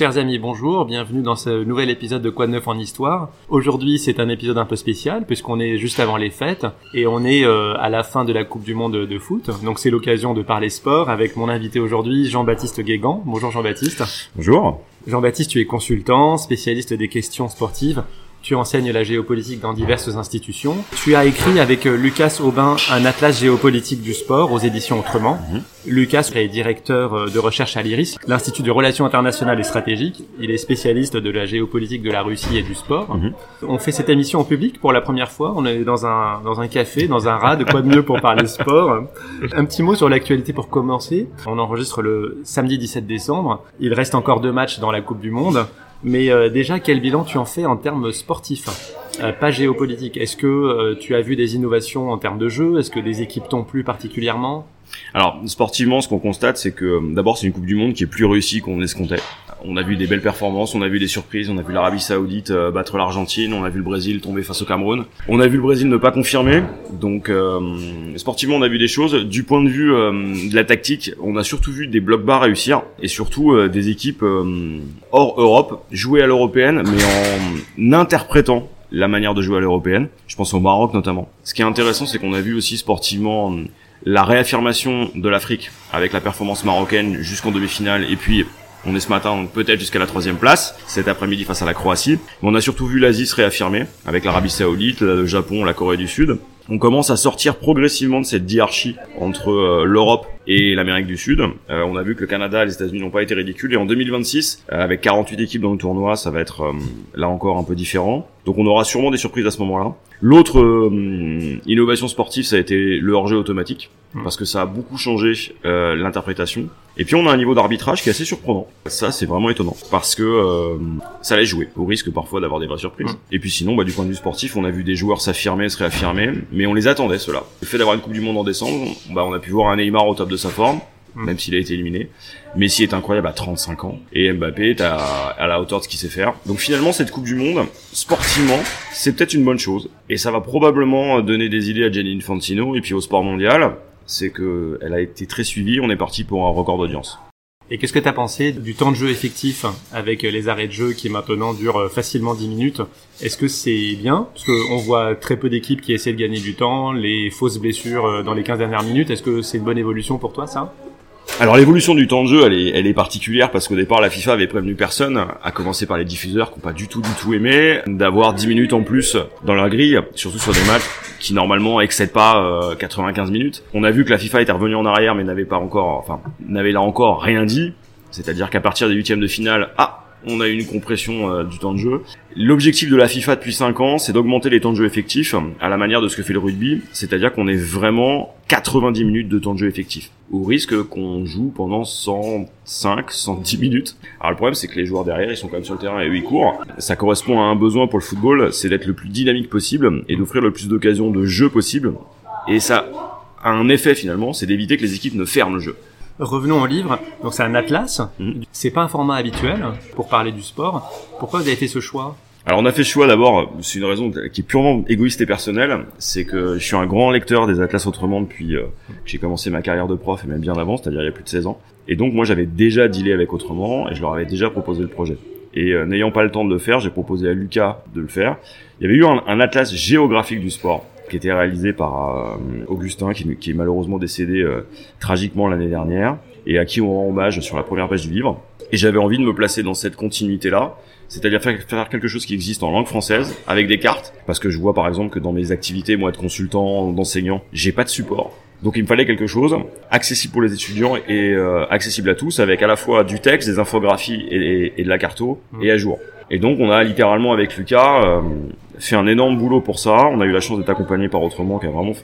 Chers amis, bonjour, bienvenue dans ce nouvel épisode de Quoi de neuf en histoire. Aujourd'hui, c'est un épisode un peu spécial puisqu'on est juste avant les fêtes et on est euh, à la fin de la Coupe du monde de, foot. Donc c'est l'occasion de parler sport avec mon invité aujourd'hui, Jean-Baptiste Guégan. Bonjour Jean-Baptiste. Bonjour. Jean-Baptiste, tu es consultant, spécialiste des questions sportives. Tu enseignes la géopolitique dans diverses institutions. Tu as écrit avec euh, Lucas Aubin un atlas géopolitique du sport aux éditions Autrement. Mhm. Lucas est directeur euh, de recherche à l'IRIS, l'Institut de Relations internationales et stratégiques. Il est spécialiste de la géopolitique de la Russie et du sport. Mhm. On fait cette émission en public pour la première fois. On est dans un, dans un café, dans un rat. De quoi de mieux pour parler sport Un petit mot sur l'actualité pour commencer. On enregistre le samedi 17 décembre. Il reste encore deux matchs dans la Coupe du Monde. Mais euh, déjà, quel bilan tu en fais en termes sportifs euh, Pas géopolitique. Est-ce que euh, tu as vu des innovations en termes de jeu? Est-ce que des équipes t'ont plu particulièrement? Alors sportivement, ce qu'on constate, c'est que d'abord c'est une Coupe du Monde qui est plus réussie qu'on escomptait. On a vu des belles performances, on a vu des surprises, on a vu l'Arabie Saoudite euh, battre l'Argentine, on a vu le Brésil tomber face au Cameroun, on a vu le Brésil ne pas confirmer. Donc euh, sportivement, on a vu des choses. Du point de vue euh, de la tactique, on a surtout vu des blocs bas réussir et surtout des équipes hors Europe jouer à l'européenne, mais en interprétant la manière de jouer à l'européenne. Je pense au Maroc notamment. Ce qui est intéressant, c'est qu'on a vu aussi sportivement la réaffirmation de l'Afrique avec la performance marocaine jusqu'en demi-finale et puis on est ce matin peut-être jusqu'à la troisième place, cet après-midi face à la Croatie. Mais on a surtout vu l'Asie se réaffirmer avec l'Arabie Saoudite, le Japon, la Corée du Sud. On commence à sortir progressivement de cette diarchie entre euh, l'Europe et l'Amérique du Sud. Euh, on a vu que le Canada et les États-Unis n'ont pas été ridicules. Et en 2026, euh, avec 48 équipes dans le tournoi, ça va être là encore un peu différent. Donc on aura sûrement des surprises à ce moment-là. L'autre innovation sportive, ça a été le hors-jeu automatique. Hmm. parce que ça a beaucoup changé euh, l'interprétation. Et puis on a un niveau d'arbitrage qui est assez surprenant. Ça c'est vraiment étonnant parce que euh, ça laisse jouer au risque parfois d'avoir des vraies surprises. Hmm. Et puis sinon, bah, du point de vue sportif, on a vu des joueurs s'affirmer, se réaffirmer, mais on les attendait cela. Le fait d'avoir une Coupe du Monde en décembre, bah, on a pu voir un Neymar au top de sa forme. Hmm. même s'il a été éliminé. Messi est incroyable à 35 ans et Mbappé est à, la hauteur de ce qu'il sait faire. Donc finalement cette Coupe du Monde, sportivement, c'est peut-être une bonne chose et ça va probablement donner des idées à Gianni Infantino et puis au sport mondial c'est que elle a été très suivie. On est parti pour un record d'audience. Et qu'est-ce que tu as pensé du temps de jeu effectif avec les arrêts de jeu qui maintenant durent facilement 10 minutes? Est-ce que c'est bien? Parce qu'on voit très peu d'équipes qui essaient de gagner du temps, les fausses blessures dans les 15 dernières minutes. Est-ce que c'est une bonne évolution pour toi ça? Alors l'évolution du temps de jeu, elle est, particulière parce qu'au départ la FIFA avait prévenu personne, à commencer par les diffuseurs qui n'ont pas du tout du tout aimé, d'avoir 10 minutes en plus dans leur grille, surtout sur des matchs qui normalement excèdent pas 95 euh, minutes. On a vu que la FIFA était revenue en arrière mais n'avait pas encore, enfin n'avait là encore rien dit. C'est-à-dire qu'à partir des huitièmes de finale, ah, on a une compression euh, du temps de jeu. L'objectif de la FIFA depuis 5 ans, c'est d'augmenter les temps de jeu effectifs à la manière de ce que fait le rugby, c'est-à-dire qu'on est vraiment 90 minutes de temps de jeu effectif, au risque qu'on joue pendant 105, 110 minutes. Alors le problème c'est que les joueurs derrière, ils sont quand même sur le terrain et eux ils courent. Ça correspond à un besoin pour le football, c'est d'être le plus dynamique possible et d'offrir le plus d'occasions de jeu possible. Et ça a un effet finalement, c'est d'éviter que les équipes ne ferment le jeu. Revenons au livre. Donc c'est un atlas. Mmh. C'est pas un format habituel pour parler du sport. Pourquoi vous avez fait ce choix? Alors on a fait ce choix d'abord, c'est une raison qui est purement égoïste et personnelle, c'est que je suis un grand lecteur des atlas autrement depuis euh, que j'ai commencé ma carrière de prof et même bien avant, c'est-à-dire il y a plus de 16 ans. Et donc moi j'avais déjà dealé avec autrement et je leur avais déjà proposé le projet. Et euh, n'ayant pas le temps de le faire, j'ai proposé à Lucas de le faire. Il y avait eu un atlas géographique du sport qui était réalisé par euh, Augustin, qui, qui, est malheureusement décédé euh, tragiquement l'année dernière, et à qui on rend hommage sur la première page du livre. Et j'avais envie de me placer dans cette continuité-là, c'est-à-dire faire, faire, quelque chose qui existe en langue française, avec des cartes, parce que je vois par exemple que dans mes activités, moi, de consultant, d'enseignant, j'ai pas de support. Donc il me fallait quelque chose accessible pour les étudiants et euh, accessible à tous, avec à la fois du texte, des infographies et, et de la carto, mmh. et à jour. Et donc on a littéralement avec Lucas euh, fait un énorme boulot pour ça. On a eu la chance d'être accompagné par Autrement qui a vraiment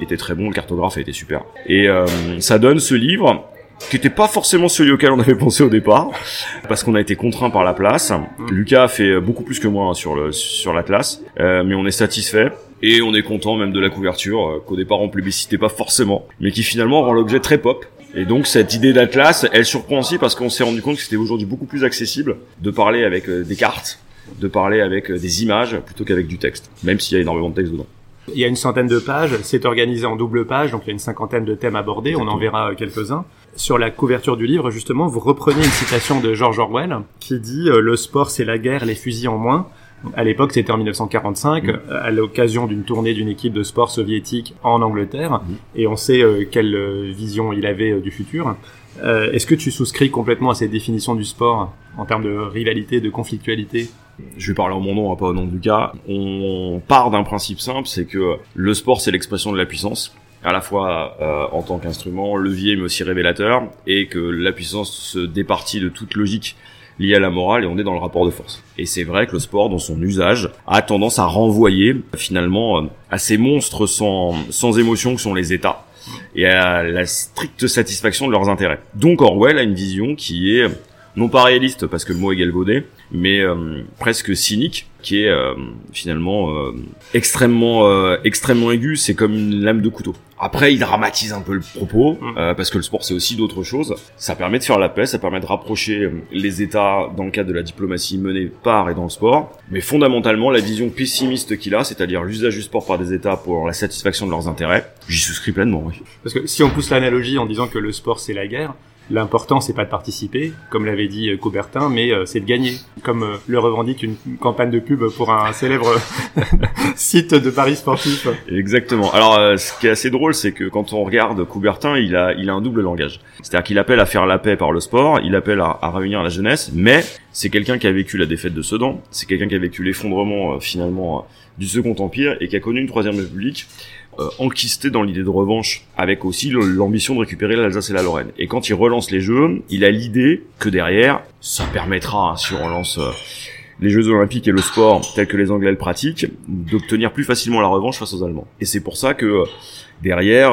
été très bon. Le cartographe a été super. Et euh, ça donne ce livre qui était pas forcément celui auquel on avait pensé au départ, parce qu'on a été contraint par la place. Mm. Lucas a fait beaucoup plus que moi hein, sur le sur l'Atlas, euh, mais on est satisfait. Et on est content même de la couverture, euh, qu'au départ on plébiscitait pas forcément, mais qui finalement rend l'objet très pop. Et donc cette idée d'Atlas, elle surprend aussi parce qu'on s'est rendu compte que c'était aujourd'hui beaucoup plus accessible de parler avec euh, des cartes de parler avec euh, des images plutôt qu'avec du texte, même s'il y a énormément de texte dedans. Il y a une centaine de pages, c'est organisé en double page, donc il y a une cinquantaine de thèmes abordés, on en verra quelques-uns. Sur la couverture du livre, justement, vous reprenez une citation de George Orwell qui dit euh, Le sport, c'est la guerre, les fusils en moins ». À l'époque, c'était en 1945, mm. à l'occasion d'une tournée d'une équipe de sport soviétique en Angleterre, mm. et on sait euh, quelle euh, vision il avait euh, du futur. Est-ce que tu souscris complètement à cette définition du sport en termes de rivalité, de conflictualité? Je vais parler en mon nom, hein, pas au nom du cas. On part d'un principe simple, c'est que le sport, c'est l'expression de la puissance à la fois en tant qu'instrument, levier, mais aussi révélateur, et que la puissance se départit de toute logique lié à la morale et on est dans le rapport de force. Et c'est vrai que le sport, dans son usage, a tendance à renvoyer finalement euh, à ces monstres sans, sans émotion que sont les États et à la stricte satisfaction de leurs intérêts. Donc Orwell a une vision qui est non pas réaliste parce que le mot est galvaudé, mais euh, presque cynique, qui est euh, finalement euh, extrêmement extrêmement aigu. C'est comme une lame de couteau. Après, il dramatise un peu le propos mm. parce que le sport c'est aussi d'autres choses. Ça permet de faire la paix, ça permet de rapprocher les États dans le cadre de la diplomatie menée par et dans le sport. Mais fondamentalement, la vision pessimiste qu'il a, c'est-à-dire l'usage du sport par des États pour la satisfaction de leurs intérêts, j'y souscris pleinement. Oui. Parce que si on pousse l'analogie en disant que le sport c'est la guerre, L'important, c'est pas de participer, comme l'avait dit euh, Coubertin, mais euh, c'est de gagner. Comme euh, le revendique une, campagne de pub pour un célèbre site de paris sportif. Exactement. Alors, ce qui est assez drôle, c'est que quand on regarde Coubertin, il a, il a un double langage. C'est-à-dire qu'il appelle à faire la paix par le sport, il appelle à, à réunir la jeunesse, mais c'est quelqu'un qui a vécu la défaite de Sedan, c'est quelqu'un qui a vécu l'effondrement finalement du Second Empire et qui a connu une Troisième République euh, enquisté dans l'idée de revanche, avec aussi l'ambition de récupérer l'Alsace et la Lorraine. Et quand il relance les Jeux, il a l'idée que derrière, ça permettra, hein, si on relance euh, les Jeux Olympiques et le sport tel que les Anglais le pratiquent, d'obtenir plus facilement la revanche face aux Allemands. Et c'est pour ça que euh, derrière,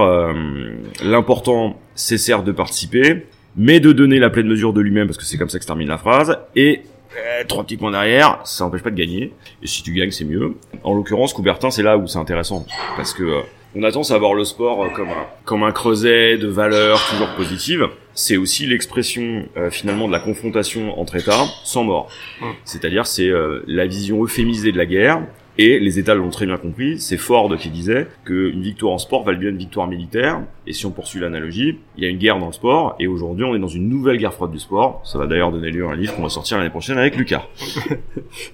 l'important, c'est certes de participer, mais de donner la pleine mesure de lui-même, parce que c'est comme ça que se termine la phrase, et eh, trois petits points derrière, ça n'empêche pas de gagner. Et si tu gagnes, c'est mieux. En l'occurrence, Coubertin, c'est là où c'est intéressant. Parce que euh, on a tendance à voir le sport euh, comme un, comme un creuset de valeurs toujours positives. C'est aussi l'expression euh, finalement de la confrontation entre États sans mort. Hum. C'est-à-dire c'est la vision euphémisée de la guerre et les États l'ont très bien compris. C'est Ford qui disait qu'une victoire en sport valait bien une victoire militaire. Et si on poursuit l'analogie, il y a une guerre dans le sport. Et aujourd'hui, on est dans une nouvelle guerre froide du sport. Ça va d'ailleurs donner lieu à un livre qu'on va sortir l'année prochaine avec Lucas.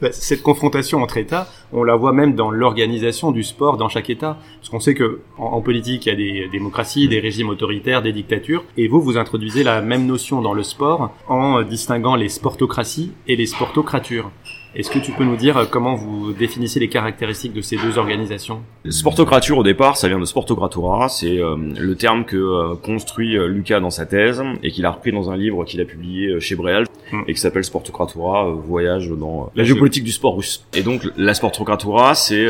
Bah, cette confrontation entre États, on la voit même dans l'organisation du sport dans chaque État. Parce qu'on sait que en, politique, il y a des démocraties, des régimes autoritaires, des dictatures. Et vous, vous introduisez la même notion dans le sport en distinguant les sportocraties et les sportocratures. Est-ce que tu peux nous dire comment vous définissez les caractéristiques de ces deux organisations? Sportocrature au départ, ça vient de Sportocratura, c'est euh, le terme que euh, construit euh, Lucas dans sa thèse et qu'il a repris dans un livre qu'il a publié chez Bréal hmm. et qui s'appelle Sportocratura, voyage dans la géopolitique du sport russe. Et donc la Sportocratura, c'est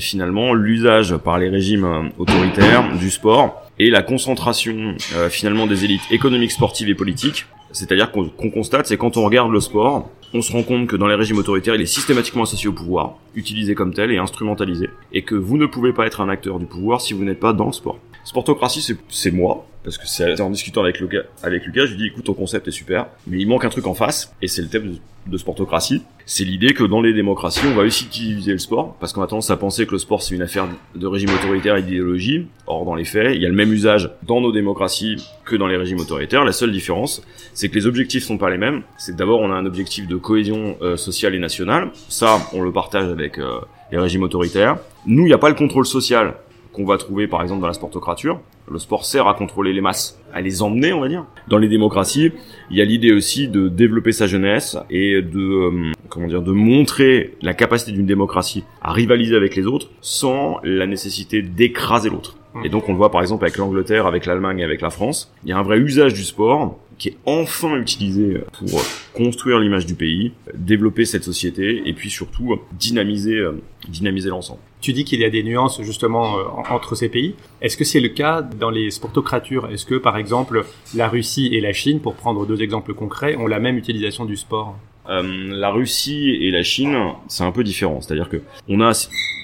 finalement l'usage par les régimes autoritaires du sport et la concentration finalement des élites économiques, sportives et politiques c'est-à-dire qu'on constate, c'est quand on regarde le sport, on se rend compte que dans les régimes autoritaires, il est systématiquement associé au pouvoir, utilisé comme tel et instrumentalisé, et que vous ne pouvez pas être un acteur du pouvoir si vous n'êtes pas dans le sport. Sportocratie, c'est moi, parce que c'est en discutant avec Lucas, avec Lucas, je lui dis écoute ton concept est super, mais il manque un truc en face, et c'est le thème de, sportocratie. C'est l'idée que dans les démocraties, on va aussi utiliser le sport, parce qu'on a tendance à penser que le sport c'est une affaire de régime autoritaire et d'idéologie. Or dans les faits, il y a le même usage dans nos démocraties que dans les régimes autoritaires. La seule différence, c'est que les objectifs sont pas les mêmes. C'est d'abord on a un objectif de cohésion euh, sociale et nationale. Ça, on le partage avec euh, les régimes autoritaires. Nous, il n'y a pas le contrôle social qu'on va trouver par exemple dans la sportocrature. Le sport sert à contrôler les masses, à les emmener, on va dire. Dans les démocraties, il y a l'idée aussi de développer sa jeunesse et de euh, comment dire de montrer la capacité d'une démocratie à rivaliser avec les autres sans la nécessité d'écraser l'autre. Et donc on le voit par exemple avec l'Angleterre, avec l'Allemagne, avec la France. Il y a un vrai usage du sport qui est enfin utilisé pour construire l'image du pays, développer cette société et puis surtout dynamiser, euh, dynamiser l'ensemble. Tu dis qu'il y a des nuances justement euh, entre ces pays. Est-ce que c'est le cas dans les sportocratures? Est-ce que par exemple la Russie et la Chine, pour prendre deux exemples concrets, ont la même utilisation du sport? Euh, la Russie et la Chine, c'est un peu différent. C'est-à-dire que on a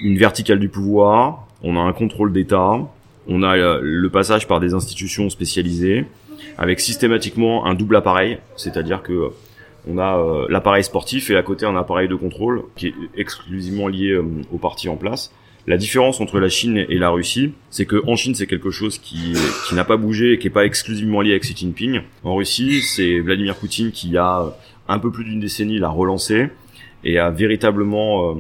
une verticale du pouvoir, on a un contrôle d'État, on a le passage par des institutions spécialisées, avec systématiquement un double appareil, c'est-à-dire que euh, on a euh, l'appareil sportif et à côté un appareil de contrôle qui est exclusivement lié euh, au parti en place. La différence entre la Chine et la Russie, c'est que en Chine, c'est quelque chose qui, qui n'a pas bougé et qui n'est pas exclusivement lié avec Xi Jinping. En Russie, c'est Vladimir Poutine qui a un peu plus d'une décennie l'a relancé et a véritablement euh,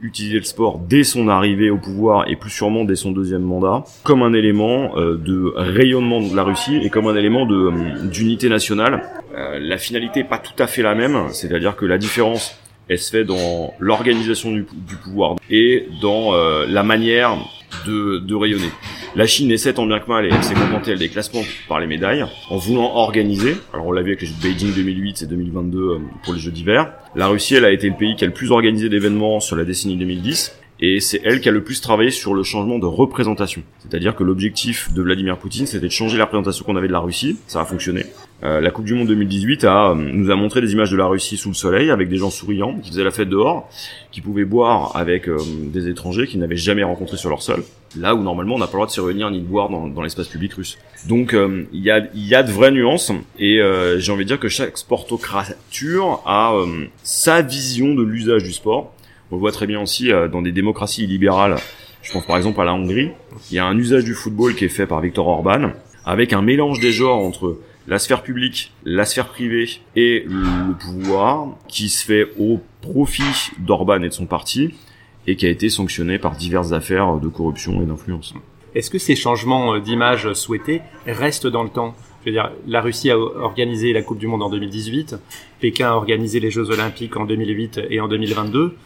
utilisé le sport dès son arrivée au pouvoir et plus sûrement dès son deuxième mandat comme un élément euh, de rayonnement de la Russie et comme un élément de euh, d'unité nationale. la finalité est pas tout à fait la même, c'est-à-dire que la différence elle se fait dans l'organisation du, pouvoir et dans euh, la manière de, de, rayonner. La Chine essaie tant bien que mal et elle s'est contentée des classements par les médailles en voulant organiser. Alors on l'a vu avec les Jeux de Beijing 2008 et 2022 euh, pour les Jeux d'hiver. La Russie elle a été le pays qui a le plus organisé d'événements sur la décennie 2010 et c'est elle qui a le plus travaillé sur le changement de représentation. C'est-à-dire que l'objectif de Vladimir Poutine, c'était de changer la représentation qu'on avait de la Russie. Ça a fonctionné. Euh, la Coupe du Monde 2018 a, euh, nous a montré des images de la Russie sous le soleil, avec des gens souriants, qui faisaient la fête dehors, qui pouvaient boire avec euh, des étrangers qu'ils n'avaient jamais rencontrés sur leur sol. Là où normalement on n'a pas le droit de se réunir ni de boire dans, dans l'espace public russe. Donc il y, a, y a de vraies nuances, et j'ai envie de dire que chaque sportocrature a sa vision de l'usage du sport on le voit très bien aussi euh, dans des démocraties libérales. Je pense par exemple à la Hongrie. Il y a un usage du football qui est fait par Viktor Orban, avec un mélange des genres entre la sphère publique, la sphère privée et le pouvoir, qui se fait au profit d'Orban et de son parti, et qui a été sanctionné par diverses affaires de corruption et d'influence. Est-ce que ces changements euh, d'image souhaités restent dans le temps? Je veux dire, la Russie a organisé la Coupe du Monde en 2018, Pékin a organisé les Jeux Olympiques en 2008 et en 2022.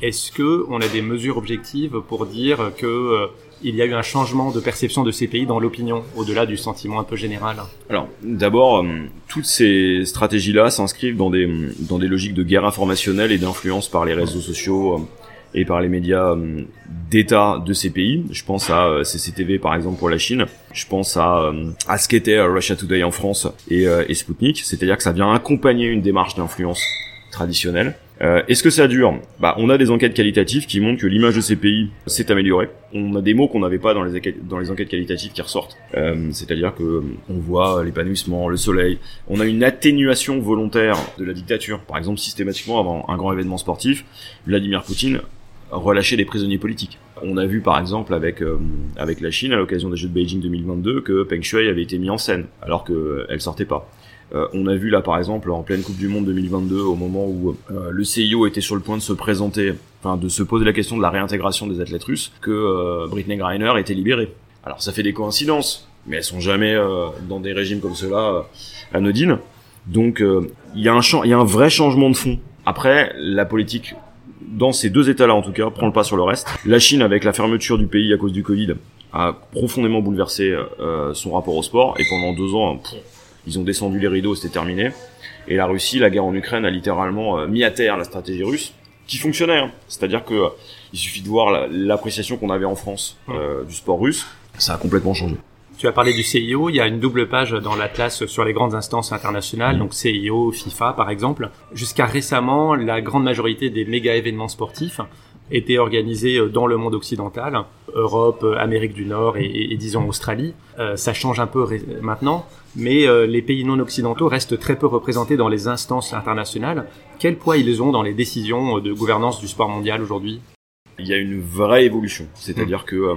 Est-ce que on a des mesures objectives pour dire que euh, il y a eu un changement de perception de ces pays dans l'opinion, au-delà du sentiment un peu général Alors, d'abord, euh, toutes ces stratégies-là s'inscrivent dans des, dans des logiques de guerre informationnelle et d'influence par les réseaux sociaux euh, et par les médias euh, d'État de ces pays. Je pense à CCTV par exemple pour la Chine. Je pense à, à ce qu'était Russia Today en France et, et Sputnik. C'est-à-dire que ça vient accompagner une démarche d'influence traditionnelle. Euh, Est-ce que ça dure Bah, on a des enquêtes qualitatives qui montrent que l'image de ces pays s'est améliorée. On a des mots qu'on n'avait pas dans les enquêtes qualitatives qui ressortent. Euh, C'est-à-dire que on voit l'épanouissement, le soleil. On a une atténuation volontaire de la dictature. Par exemple, systématiquement avant un grand événement sportif, Vladimir Poutine relâcher des prisonniers politiques. On a vu par exemple avec euh, avec la Chine à l'occasion des Jeux de Beijing 2022 que Peng Shuai avait été mis en scène alors qu'elle sortait pas. Euh, on a vu là par exemple en pleine Coupe du Monde 2022 au moment où euh, le CIO était sur le point de se présenter, enfin de se poser la question de la réintégration des athlètes russes, que Britney Griner était libérée. Alors ça fait des coïncidences, mais elles sont jamais dans des régimes comme cela anodines. Donc il y a un il y a un vrai changement de fond. Après la politique dans ces deux états-là en tout cas, prend le pas sur le reste. La Chine, avec la fermeture du pays à cause du Covid, a profondément bouleversé euh, son rapport au sport. Et pendant deux ans, ils ont descendu les rideaux, c'était terminé. Et la Russie, la guerre en Ukraine a littéralement euh, mis à terre la stratégie russe, qui fonctionnait. Hein. C'est-à-dire que euh, il suffit de voir l'appréciation qu'on avait en France du sport russe, ça a complètement changé. Tu as parlé du CIO, il y a une double page dans l'Atlas sur les grandes instances internationales, mm. donc CIO, FIFA par exemple. Jusqu'à récemment, la grande majorité des méga événements sportifs étaient organisés euh, dans le monde occidental, Europe, euh, Amérique du Nord et, disons Australie. Euh, ça change un peu maintenant, mais les pays non occidentaux restent très peu représentés dans les instances internationales. Quel poids ils ont dans les décisions de gouvernance du sport mondial aujourd'hui? Il y a une vraie évolution, c'est-à-dire mm. que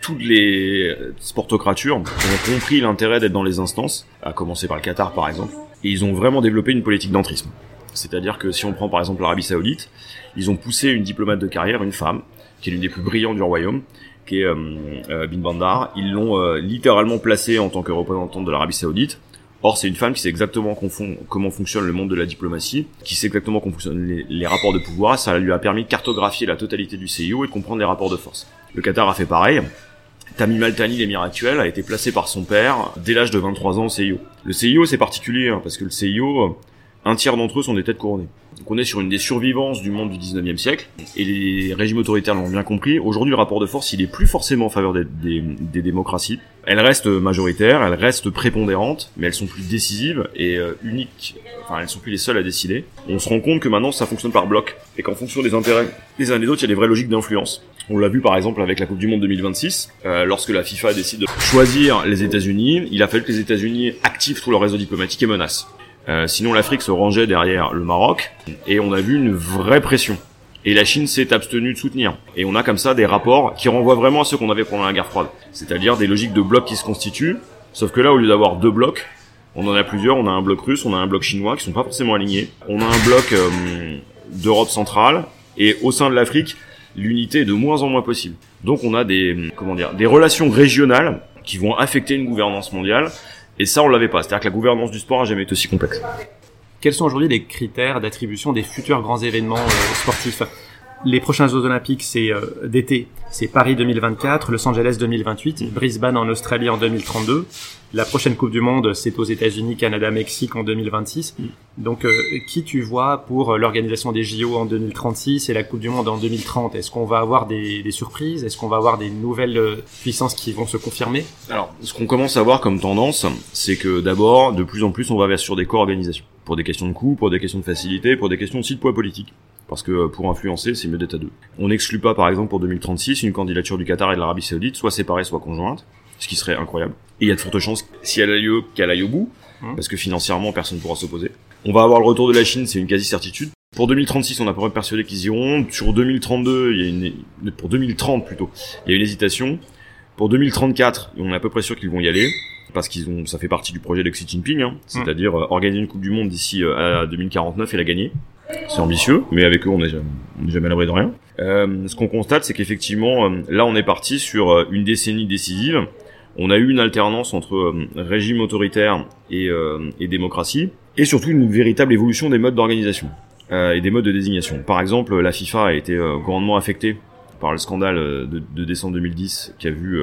toutes les sportocratures ont compris l'intérêt d'être dans les instances, à commencer par le Qatar par exemple, et ils ont vraiment développé une politique d'entrisme. C'est-à-dire que si on prend par exemple l'Arabie Saoudite, ils ont poussé une diplomate de carrière, une femme, qui est l'une des plus brillantes du royaume, qui est euh, euh Bin Bandar. Ils l'ont euh, littéralement placée en tant que représentante de l'Arabie Saoudite. Or, c'est une femme qui sait exactement comment fonctionne le monde de la diplomatie, qui sait exactement comment fonctionnent les, rapports de pouvoir. Ça lui a permis de cartographier la totalité du CIO et de comprendre les rapports de force. Le Qatar a fait pareil. Tamim Al-Thani, l'émir actuel, a été placé par son père dès l'âge de 23 ans au CIO. Le CIO, c'est particulier, hein, parce que le CIO, un tiers d'entre eux sont des têtes couronnées. Donc on est sur une des survivances du monde du 19e siècle, et les régimes autoritaires l'ont bien compris. Aujourd'hui, le rapport de force, il est plus forcément en faveur des, démocraties. Elles restent majoritaires, elles restent prépondérantes, mais elles sont plus décisives et euh, uniques. Enfin, elles sont plus les seules à décider. On se rend compte que maintenant, ça fonctionne par bloc, et qu'en fonction des intérêts des uns et des autres, il y a des vraies logiques d'influence. On l'a vu par exemple avec la Coupe du Monde 2026, euh, lorsque la FIFA décide de choisir les États-Unis, il a fallu que les États-Unis activent tout leur réseau diplomatique et menacent. Euh, sinon, l'Afrique se rangeait derrière le Maroc, et on a vu une vraie pression. Et la Chine s'est abstenue de soutenir. Et on a comme ça des rapports qui renvoient vraiment à ceux qu'on avait pendant la guerre froide. C'est-à-dire des logiques de blocs qui se constituent. Sauf que là, au lieu d'avoir deux blocs, on en a plusieurs. On a un bloc russe, on a un bloc chinois qui sont pas forcément alignés. On a un bloc euh, d'Europe centrale. Et au sein de l'Afrique, l'unité est de moins en moins possible. Donc on a des, comment dire, des relations régionales qui vont affecter une gouvernance mondiale. Et ça, on l'avait pas. C'est-à-dire que la gouvernance du sport a jamais été aussi complexe. Quels sont aujourd'hui les critères d'attribution des futurs grands événements euh, sportifs? Les prochains Jeux Olympiques, c'est euh, d'été, c'est Paris 2024, Los Angeles 2028, Brisbane en Australie en 2032. La prochaine Coupe du Monde, c'est aux États-Unis, Canada, Mexique en 2026. Donc, euh, qui tu vois pour l'organisation des JO en 2036 et la Coupe du Monde en 2030 Est-ce qu'on va avoir des, des surprises? Est-ce qu'on va avoir des nouvelles euh, puissances qui vont se confirmer? Alors, ce qu'on commence à voir comme tendance, c'est que d'abord, de plus en plus, on va vers sur des co-organisations. Pour des questions de coûts, pour des questions de facilité, pour des questions aussi de poids politique parce que pour influencer, c'est mieux d'être à deux. On n'exclut pas, par exemple, pour 2036, une candidature du Qatar et de l'Arabie Saoudite, soit séparée, soit conjointe, ce qui serait incroyable. Et il y a de fortes chances, si elle a lieu, qu'elle aille au bout, mmh. parce que financièrement, personne ne pourra s'opposer. On va avoir le retour de la Chine, c'est une quasi-certitude. Pour 2036, on a pas peu persuadé qu'ils iront. Sur 2032, il y a une, pour 2030 plutôt, il y a une hésitation. Pour 2034, on est à peu près sûr qu'ils vont y aller parce qu'ils ont, ça fait partie du projet de Xi Jinping, hein, mmh. c'est-à-dire euh, organiser une Coupe du Monde d'ici euh, à 2049 et la gagner. C'est ambitieux, mais avec eux, on n'est jamais, jamais à l'abri de rien. Euh, ce qu'on constate, c'est qu'effectivement, là, on est parti sur une décennie décisive. On a eu une alternance entre euh, régime autoritaire et, et, démocratie, et surtout une véritable évolution des modes d'organisation et des modes de désignation. Par exemple, la FIFA a été grandement affectée par le scandale de, de, décembre 2010 qui a vu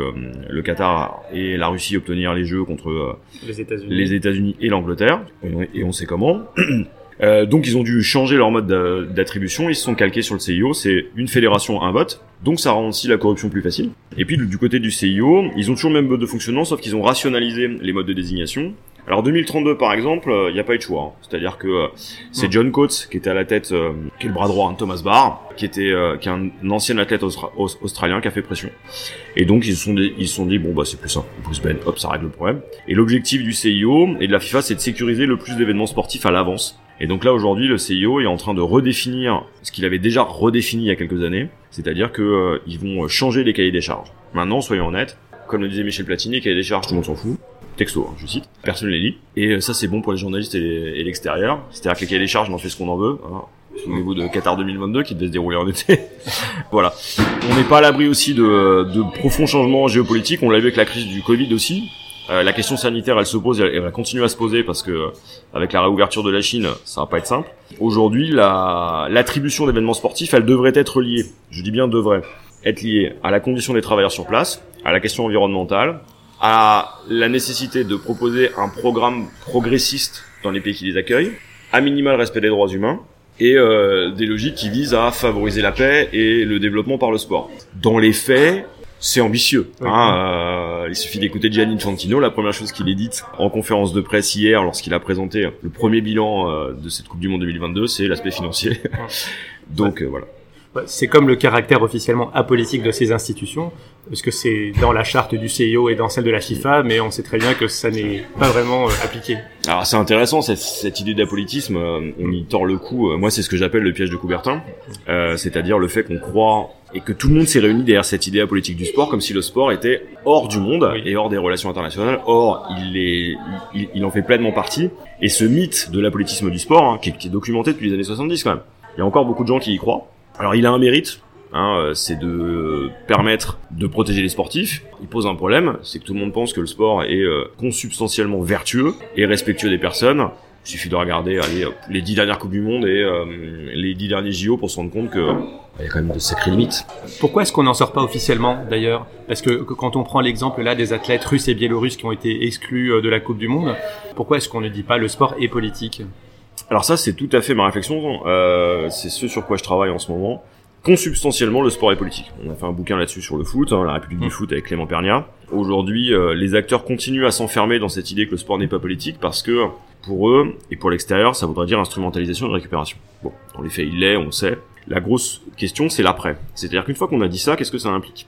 le Qatar et la Russie obtenir les Jeux contre les États-Unis et l'Angleterre. Et, et on sait comment. Euh, donc ils ont dû changer leur mode d'attribution, ils se sont calqués sur le CIO, c'est une fédération, un vote, donc ça rend aussi la corruption plus facile. Et puis du côté du CIO, ils ont toujours le même mode de fonctionnement, sauf qu'ils ont rationalisé les modes de désignation. Alors 2032 par exemple, il euh, n'y a pas eu de choix. Hein. C'est-à-dire que euh, c'est John Coates qui était à la tête, qui est le bras droit de Thomas Barr, qui était qui est un, ancien athlète australien qui a fait pression. Et donc ils se sont dit, ils se sont dit bon bah c'est plus simple, Bruce Ben, hop ça règle le problème. Et l'objectif du CIO et de la FIFA c'est de sécuriser le plus d'événements sportifs à l'avance et donc là aujourd'hui, le CIO est en train de redéfinir ce qu'il avait déjà redéfini il y a quelques années, c'est-à-dire que euh, ils vont changer les cahiers des charges. Maintenant, soyons honnêtes, comme le disait Michel Platini, les cahiers des charges, tout le monde s'en fout. Texto, hein, je cite. Personne ne les lit. Et euh, ça, c'est bon pour les journalistes et l'extérieur. C'est-à-dire que les cahiers des charges, on en fait ce qu'on en veut. Hein. Souvenez-vous de Qatar 2022 qui devait se dérouler en été. voilà. On n'est pas à l'abri aussi de, de profonds changements géopolitiques. On l'a vu avec la crise du Covid aussi. Euh, la question sanitaire, elle se pose, et elle va continuer à se poser parce que avec la réouverture de la Chine, ça va pas être simple. Aujourd'hui, l'attribution d'événements sportifs, elle devrait être liée. Je dis bien devrait être liée à la condition des travailleurs sur place, à la question environnementale, à la nécessité de proposer un programme progressiste dans les pays qui les accueillent, à minima le respect des droits humains, et euh, des logiques qui visent à favoriser la paix et le développement par le sport. Dans les faits, c'est ambitieux. Hein, euh, il suffit d'écouter Gianni Infantino. La première chose qu'il est dite en conférence de presse hier, lorsqu'il a présenté le premier bilan euh, de cette Coupe du Monde 2022, c'est l'aspect financier. Donc euh, voilà. C'est comme le caractère officiellement apolitique de ces institutions, parce que c'est dans la charte du CIO et dans celle de la FIFA, mais on sait très bien que ça n'est pas vraiment appliqué. Alors c'est intéressant cette, cette idée d'apolitisme, on y tord le coup. Moi c'est ce que j'appelle le piège de Coubertin, c'est-à-dire le fait qu'on croit et que tout le monde s'est réuni derrière cette idée politique du sport, comme si le sport était hors du monde et hors des relations internationales. Or, il est, il, en fait pleinement partie. Et ce mythe de l'apolitisme du sport, hein, qui, est documenté depuis les années 70 quand même, il y a encore beaucoup de gens qui y croient. Alors, il a un mérite, Hein, euh, c'est de permettre de protéger les sportifs. Il pose un problème, c'est que tout le monde pense que le sport est euh, consubstantiellement vertueux et respectueux des personnes, il suffit de regarder allez, les dix dernières Coupes du Monde et euh, les dix derniers JO pour se rendre compte que il y a quand même de sacrées limites. Pourquoi est-ce qu'on n'en sort pas officiellement d'ailleurs? Parce que, quand on prend l'exemple là des athlètes russes et biélorusses qui ont été exclus euh, de la Coupe du Monde, pourquoi est-ce qu'on ne dit pas le sport est politique? Alors ça c'est tout à fait ma réflexion, euh, c'est ce sur quoi je travaille en ce moment. Consubstantiellement, le sport est politique. On a fait un bouquin là-dessus sur le foot, hein, la République du mmh. foot avec Clément Pernia. Aujourd'hui, les acteurs continuent à s'enfermer dans cette idée que le sport n'est pas politique parce que pour eux, et pour l'extérieur, ça voudrait dire instrumentalisation de récupération. Bon, dans les faits, il l'est, on sait. La grosse question, c'est l'après. C'est-à-dire qu'une fois qu'on a dit ça, qu'est-ce que ça implique?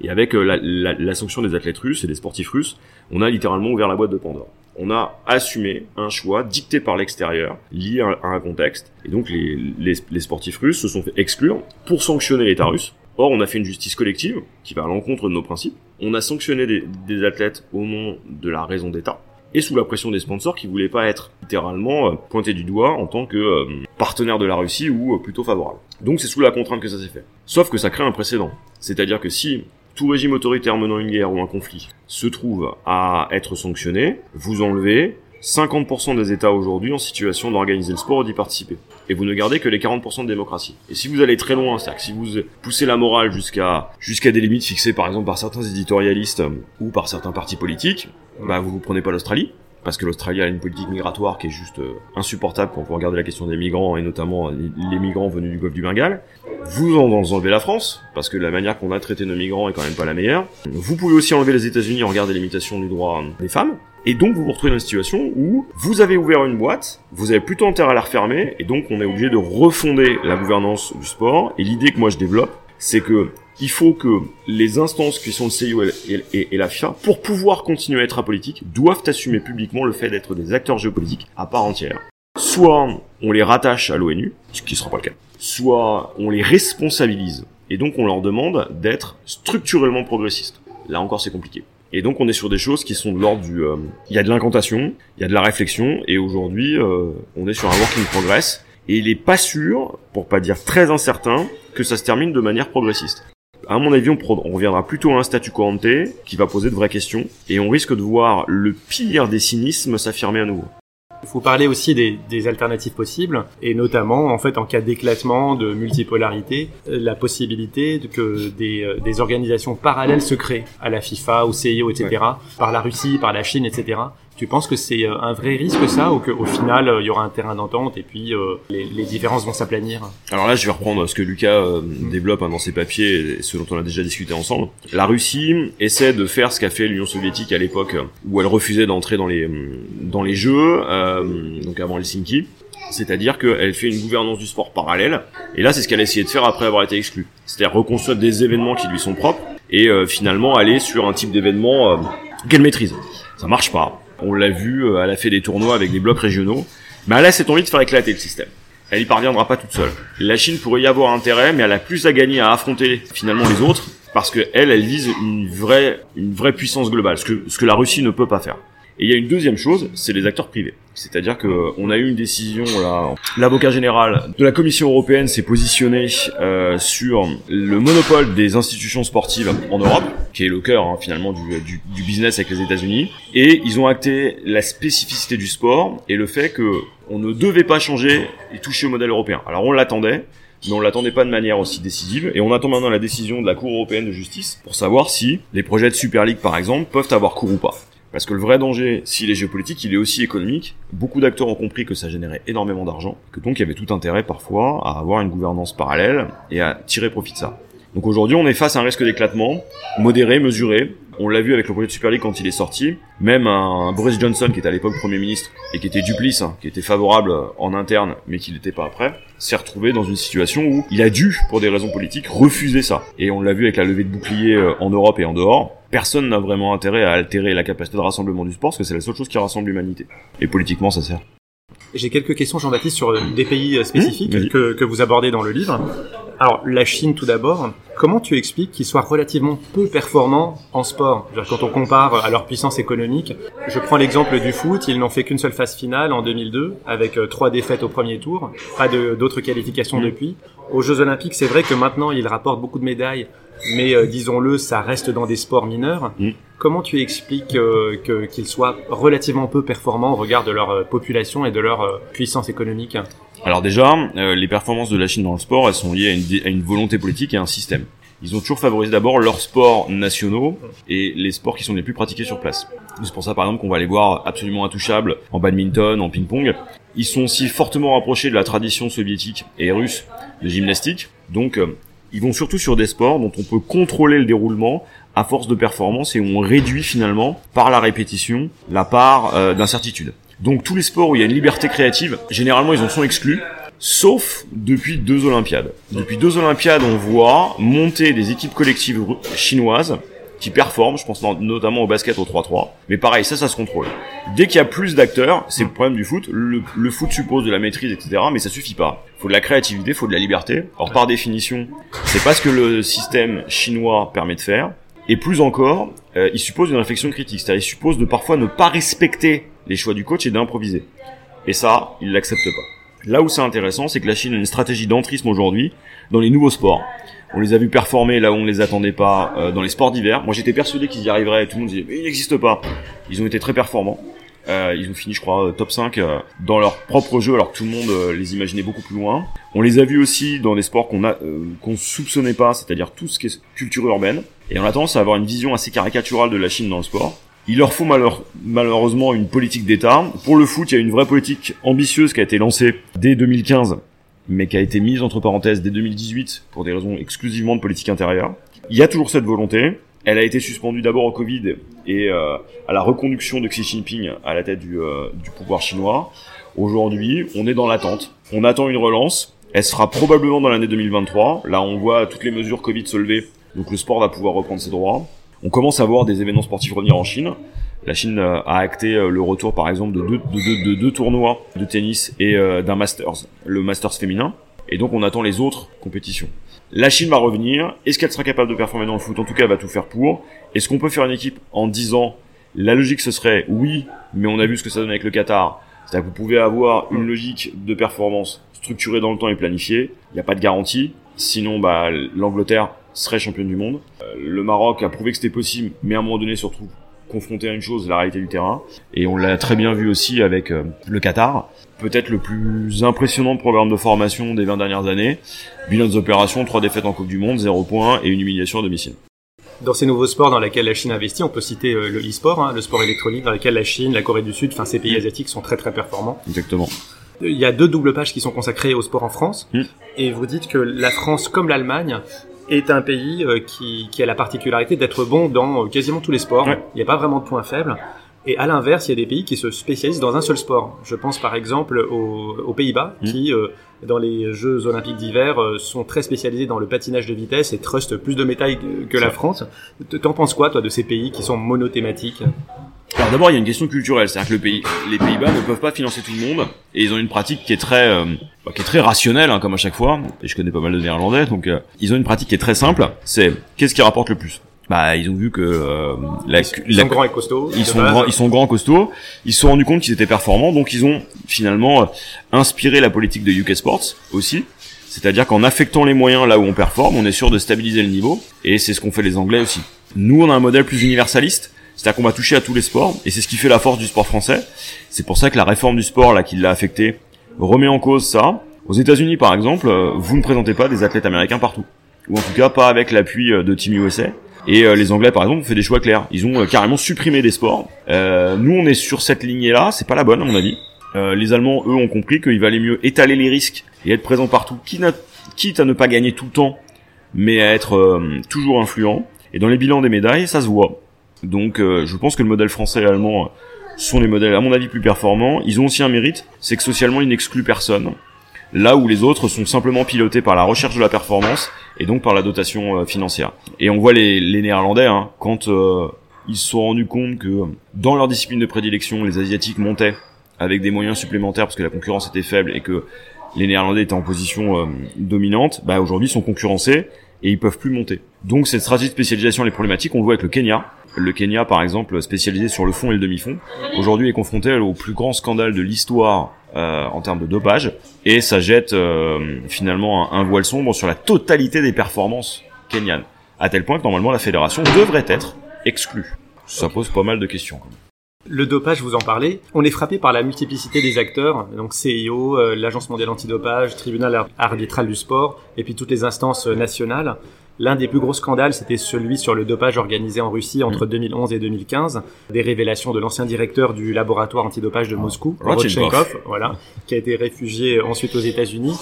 Et avec euh, la, sanction des athlètes russes et des sportifs russes, on a littéralement ouvert la boîte de Pandore. On a assumé un choix dicté par l'extérieur, lié à un contexte. Et donc les, sportifs russes se sont fait exclure pour sanctionner l'État russe. Or, on a fait une justice collective qui va à l'encontre de nos principes. On a sanctionné des athlètes au nom de la raison d'État et sous la pression des sponsors qui voulaient pas être littéralement euh, pointés du doigt en tant que euh, partenaire de la Russie ou euh, plutôt favorable. Donc c'est sous la contrainte que ça s'est fait. Sauf que ça crée un précédent. C'est-à-dire que si tout régime autoritaire menant une guerre ou un conflit se trouve à être sanctionné, vous enlevez 50% des États aujourd'hui en situation d'organiser le sport ou d'y participer. Et vous ne gardez que les 40% de démocratie. Et si vous allez très loin, c'est-à-dire que si vous poussez la morale jusqu'à jusqu'à des limites fixées par exemple par certains éditorialistes ou par certains partis politiques, bah vous vous prenez pas l'Australie, parce que l'Australie a une politique migratoire qui est juste euh, insupportable quand vous regardez la question des migrants et notamment les migrants venus du golfe du Bengale. Vous en enlevez la France parce que la manière qu'on a traité nos migrants est quand même pas la meilleure. Vous pouvez aussi enlever les États-Unis en regardant les limitations du droit des femmes. Et donc vous vous retrouvez dans une situation où vous avez ouvert une boîte, vous avez plutôt intérêt à la refermer, et donc on est obligé de refonder la gouvernance du sport. Et l'idée que moi je développe, c'est que il faut que les instances qui sont le CIO et, la FIA, pour pouvoir continuer à être apolitiques, doivent assumer publiquement le fait d'être des acteurs géopolitiques à part entière. Soit on les rattache à l'ONU, ce qui ne sera pas le cas, soit on les responsabilise, et donc on leur demande d'être structurellement progressistes. Là encore c'est compliqué. Et donc on est sur des choses qui sont de l'ordre du... Euh, il y a de l'incantation, il y a de la réflexion, et aujourd'hui euh, on est sur un work in progress, et il est pas sûr, pour pas dire très incertain, que ça se termine de manière progressiste à mon avis, on, reviendra plutôt à un statu quo qui va poser de vraies questions et on risque de voir le pire des cynismes s'affirmer à nouveau. Il faut parler aussi des, des, alternatives possibles, et notamment, en fait, en cas d'éclatement, de multipolarité, la possibilité que des, euh, des, organisations parallèles se créent à la FIFA, au CIO, etc., par la Russie, par la Chine, etc., tu penses que c'est euh, un vrai risque ça ou qu'au final euh, il y aura un terrain d'entente et puis euh, les, les, différences vont s'aplanir? Alors là je vais reprendre ce que Lucas mm. développe hein, dans ses papiers et ce dont on a déjà discuté ensemble. La Russie essaie de faire ce qu'a fait l'Union soviétique à l'époque où elle refusait d'entrer dans les dans les jeux donc avant Helsinki. C'est-à-dire qu'elle fait une gouvernance du sport parallèle, et là c'est ce qu'elle a essayé de faire après avoir été exclue. C'est-à-dire reconstruire des événements qui lui sont propres, et finalement aller sur un type d'événement qu'elle maîtrise. Ça marche pas. On l'a vu, euh, elle a fait des tournois avec des blocs régionaux. Mais elle a cette envie de faire éclater le système. Elle y parviendra pas toute seule. La Chine pourrait y avoir intérêt, mais elle a plus à gagner à affronter finalement les autres, parce que elle, elle vise une vraie, une vraie puissance globale, ce que, ce que la Russie ne peut pas faire. Et il y a une deuxième chose, c'est les acteurs privés. C'est-à-dire que on a eu une décision là, l'avocat général de la Commission européenne s'est positionné euh, sur le monopole des institutions sportives en Europe, qui est le cœur hein, finalement du, du, du, business avec les États-Unis, et ils ont acté la spécificité du sport et le fait que on ne devait pas changer et toucher au modèle européen. Alors on l'attendait, mais on l'attendait pas de manière aussi décisive. Et on attend maintenant la décision de la Cour européenne de justice pour savoir si les projets de Super League, par exemple, peuvent avoir cours ou pas. Parce que le vrai danger, s'il est géopolitique, il est aussi économique. Beaucoup d'acteurs ont compris que ça générait énormément d'argent, que donc il y avait tout intérêt parfois à avoir une gouvernance parallèle et à tirer profit de ça. Donc aujourd'hui, on est face à un risque d'éclatement, modéré, mesuré. On l'a vu avec le projet de Super League quand il est sorti. Même un, Boris Johnson, qui était à l'époque Premier ministre, et qui était duplice, hein, qui était favorable en interne, mais qui n'était pas après, s'est retrouvé dans une situation où il a dû, pour des raisons politiques, refuser ça. Et on l'a vu avec la levée de boucliers euh, en Europe et en dehors personne n'a vraiment intérêt à altérer la capacité de rassemblement du sport, parce que c'est la seule chose qui rassemble l'humanité. Et politiquement, ça sert. J'ai quelques questions, Jean-Baptiste, sur des pays euh, spécifiques mmh, que, que, vous abordez dans le livre. Alors, la Chine, tout d'abord. Comment tu expliques qu'ils soient relativement peu performants en sport? Quand on compare à leur puissance économique, je prends l'exemple du foot, ils n'ont fait qu'une seule phase finale en 2002, avec euh, trois défaites au premier tour, pas d'autres qualifications mmh. depuis. Aux Jeux Olympiques, c'est vrai que maintenant, ils rapportent beaucoup de médailles, mais euh, disons-le, ça reste dans des sports mineurs. Mm. Comment tu expliques euh, qu'ils soient relativement peu performants au regard de leur euh, population et de leur puissance économique? Alors déjà, les performances de la Chine dans le sport, elles sont liées à une, à une volonté politique et à un système. Ils ont toujours favorisé d'abord leurs sports nationaux et les sports qui sont les plus pratiqués sur place. C'est pour ça par exemple qu'on va les voir absolument intouchables en badminton, en ping-pong. Ils sont aussi fortement rapprochés de la tradition soviétique et russe de gymnastique. Donc ils vont surtout sur des sports dont on peut contrôler le déroulement à force de performance et on réduit finalement par la répétition la part euh, d'incertitude. Donc tous les sports où il y a une liberté créative, généralement ils en sont exclus, sauf depuis deux Olympiades. Depuis deux Olympiades, on voit monter des équipes collectives chinoises qui performent, je pense notamment au basket au 3-3. Mais pareil, ça, ça se contrôle. Dès qu'il y a plus d'acteurs, c'est le problème du foot. Le, le, foot suppose de la maîtrise, etc. Mais ça suffit pas. Faut de la créativité, faut de la liberté. Or, par définition, c'est pas ce que le système chinois permet de faire. Et plus encore, euh, il suppose une réflexion critique. C'est-à-dire, il suppose de parfois ne pas respecter les choix du coach et d'improviser. Et ça, il l'accepte pas. Là où c'est intéressant, c'est que la Chine a une stratégie d'entrisme aujourd'hui dans les nouveaux sports. On les a vus performer là où on les attendait pas euh, dans les sports d'hiver. Moi, j'étais persuadé qu'ils y arriveraient. Tout le monde disait mais ils n'existent pas. Ils ont été très performants. Euh, ils ont fini, je crois, top 5 euh, dans leur propre jeu, alors que tout le monde euh, les imaginait beaucoup plus loin. On les a vus aussi dans des sports qu'on a qu'on soupçonnait pas, c'est-à-dire tout ce qui est culture urbaine. Et on a tendance à avoir une vision assez caricaturale de la Chine dans le sport. Il leur faut malheur, malheureusement une politique d'État. Pour le foot, il y a une vraie politique ambitieuse qui a été lancée dès 2015 mais qui a été mise entre parenthèses dès 2018 pour des raisons exclusivement de politique intérieure. Il y a toujours cette volonté. Elle a été suspendue d'abord au Covid et euh, à la reconduction de Xi Jinping à la tête du, euh, du pouvoir chinois. Aujourd'hui, on est dans l'attente. On attend une relance. Elle sera probablement dans l'année 2023. Là, on voit toutes les mesures Covid se lever, donc le sport va pouvoir reprendre ses droits. On commence à voir des événements sportifs revenir en Chine. La Chine euh, a acté euh, le retour, par exemple, de deux, de, de, deux tournois de tennis et euh, d'un Masters, le Masters féminin. Et donc, on attend les autres compétitions. La Chine va revenir. Est-ce qu'elle sera capable de performer dans le foot? En tout cas, elle va tout faire pour. Est-ce qu'on peut faire une équipe en 10 ans? La logique, ce serait oui, mais on a vu ce que ça donne avec le Qatar. C'est-à-dire que vous pouvez avoir une logique de performance structurée dans le temps et planifiée. Il n'y a pas de garantie. Sinon, bah, l'Angleterre serait championne du monde. le Maroc a prouvé que c'était possible, mais à un moment donné, surtout, confronté à une chose, la réalité du terrain. Et on l'a très bien vu aussi avec euh, le Qatar. Peut-être le plus impressionnant programme de formation des 20 dernières années. Bilan des opérations, 3 défaites en Coupe du Monde, 0 points et une humiliation à domicile. Dans ces nouveaux sports dans lesquels la Chine investit, on peut citer euh, le e-sport, hein, le sport électronique, dans lequel la Chine, la Corée du Sud, enfin ces pays mm. asiatiques sont très très performants. Exactement. Il y a deux doubles pages qui sont consacrées au sport en France, mm. et vous dites que la France, comme l'Allemagne, est un pays euh, qui, qui, a la particularité d'être bon dans euh, quasiment tous les sports. Il n'y a pas vraiment de points faibles. Et à l'inverse, il y a des pays qui se spécialisent dans un seul sport. Je pense par exemple aux, aux Pays-Bas, mmh. qui euh, dans les Jeux olympiques d'hiver sont très spécialisés dans le patinage de vitesse et trustent plus de médailles que la France. T'en penses quoi, toi, de ces pays qui sont monothématiques? Alors d'abord, il y a une question culturelle, c'est-à-dire que le pays, les Pays-Bas ne peuvent pas financer tout le monde, et ils ont une pratique qui est très, euh, bah, qui est très rationnelle, hein, comme à chaque fois. Et je connais pas mal de Néerlandais, donc euh, ils ont une pratique qui est très simple. C'est qu'est-ce qui rapporte le plus? Bah, ils ont vu que euh, la, ils, sont grands et costauds. Ils sont grands, ils sont grands costauds. Ils se sont rendus compte qu'ils étaient performants, donc ils ont finalement inspiré la politique de UK Sports aussi. C'est-à-dire qu'en affectant les moyens là où on performe, on est sûr de stabiliser le niveau, et c'est ce qu'ont fait les Anglais aussi. Nous, on a un modèle plus universaliste c'est-à-dire qu'on va toucher à tous les sports, et c'est ce qui fait la force du sport français. C'est pour ça que la réforme du sport, là, qui l'a affecté, remet en cause ça. Aux États-Unis, par exemple, euh, vous ne présentez pas des athlètes américains partout. Ou en tout cas, pas avec l'appui euh, de Team USA. Et euh, les Anglais, par exemple, ont fait des choix clairs. Ils ont carrément supprimé des sports. nous, on est sur cette lignée-là. C'est pas la bonne, à mon avis. les Allemands, eux, ont compris qu'il valait mieux étaler les risques et être présent partout, quitte à ne pas gagner tout le temps, mais à être toujours influent. Et dans les bilans des médailles, ça se voit. Donc euh, je pense que le modèle français et allemand sont les modèles à mon avis plus performants. Ils ont aussi un mérite, c'est que socialement ils n'excluent personne. Là où les autres sont simplement pilotés par la recherche de la performance et donc par la dotation euh, financière. Et on voit les, les Néerlandais, hein, quand euh, ils se sont rendus compte que dans leur discipline de prédilection, les Asiatiques montaient avec des moyens supplémentaires parce que la concurrence était faible et que les Néerlandais étaient en position dominante, bah aujourd'hui ils sont concurrencés et ils peuvent plus monter. Donc cette stratégie de spécialisation les problématiques, on le voit avec le Kenya, le Kenya, par exemple, spécialisé sur le fond et le demi-fond, aujourd'hui est confronté au plus grand scandale de l'histoire euh, en termes de dopage, et ça jette euh, finalement un, voile sombre sur la totalité des performances kenyanes, à tel point que normalement la fédération devrait être exclue. Ça pose pas mal de questions. Le dopage, vous en parlez. On est frappé par la multiplicité des acteurs, donc CIO, euh, l'Agence mondiale antidopage, Tribunal arbitral du sport, et puis toutes les instances nationales. L'un des plus gros scandales, c'était celui sur le dopage organisé en Russie entre 2011 mm. et 2015. Des révélations de l'ancien directeur du laboratoire antidopage de Moscou, Rodchenkov, voilà, qui a été réfugié ensuite aux États-Unis.